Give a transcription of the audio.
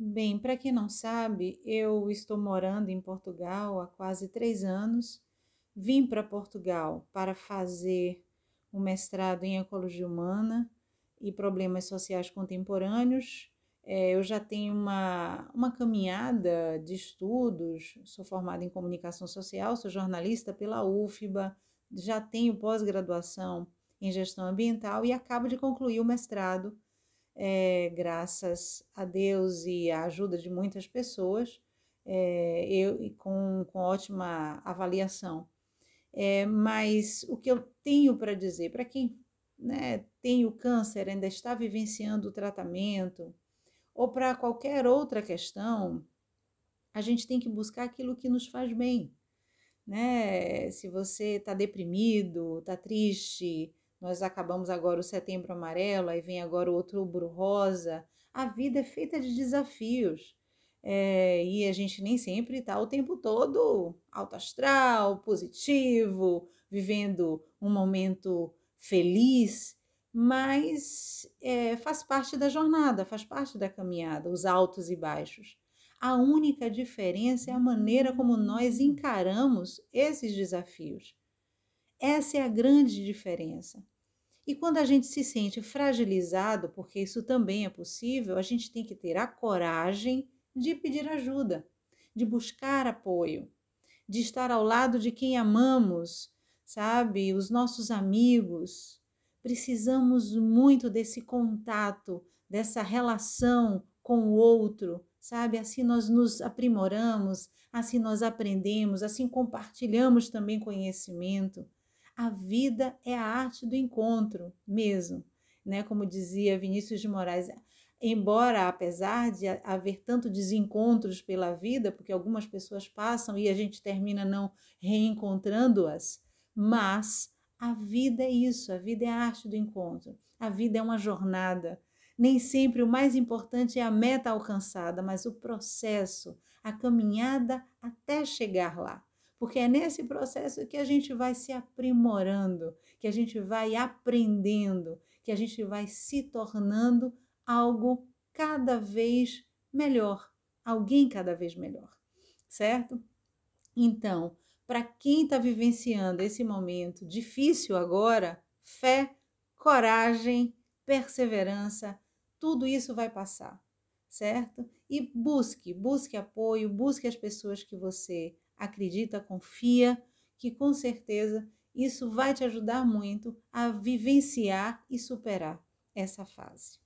Bem, para quem não sabe, eu estou morando em Portugal há quase três anos. Vim para Portugal para fazer o mestrado em Ecologia Humana e Problemas Sociais Contemporâneos. É, eu já tenho uma, uma caminhada de estudos, sou formada em Comunicação Social, sou jornalista pela UFBA, já tenho pós-graduação em Gestão Ambiental e acabo de concluir o mestrado é, graças a Deus e à ajuda de muitas pessoas, é, eu com, com ótima avaliação. É, mas o que eu tenho para dizer para quem né, tem o câncer, ainda está vivenciando o tratamento, ou para qualquer outra questão, a gente tem que buscar aquilo que nos faz bem. Né? Se você está deprimido, está triste, nós acabamos agora o setembro amarelo, aí vem agora o outubro rosa. A vida é feita de desafios. É, e a gente nem sempre está o tempo todo alto astral, positivo, vivendo um momento feliz, mas é, faz parte da jornada, faz parte da caminhada, os altos e baixos. A única diferença é a maneira como nós encaramos esses desafios. Essa é a grande diferença. E quando a gente se sente fragilizado, porque isso também é possível, a gente tem que ter a coragem de pedir ajuda, de buscar apoio, de estar ao lado de quem amamos, sabe? Os nossos amigos. Precisamos muito desse contato, dessa relação com o outro, sabe? Assim nós nos aprimoramos, assim nós aprendemos, assim compartilhamos também conhecimento. A vida é a arte do encontro mesmo, né? Como dizia Vinícius de Moraes, embora apesar de haver tanto desencontros pela vida, porque algumas pessoas passam e a gente termina não reencontrando-as, mas a vida é isso, a vida é a arte do encontro. A vida é uma jornada. Nem sempre o mais importante é a meta alcançada, mas o processo, a caminhada até chegar lá porque é nesse processo que a gente vai se aprimorando, que a gente vai aprendendo, que a gente vai se tornando algo cada vez melhor, alguém cada vez melhor, certo? Então, para quem está vivenciando esse momento difícil agora, fé, coragem, perseverança, tudo isso vai passar, certo? E busque, busque apoio, busque as pessoas que você acredita, confia, que com certeza isso vai te ajudar muito a vivenciar e superar essa fase.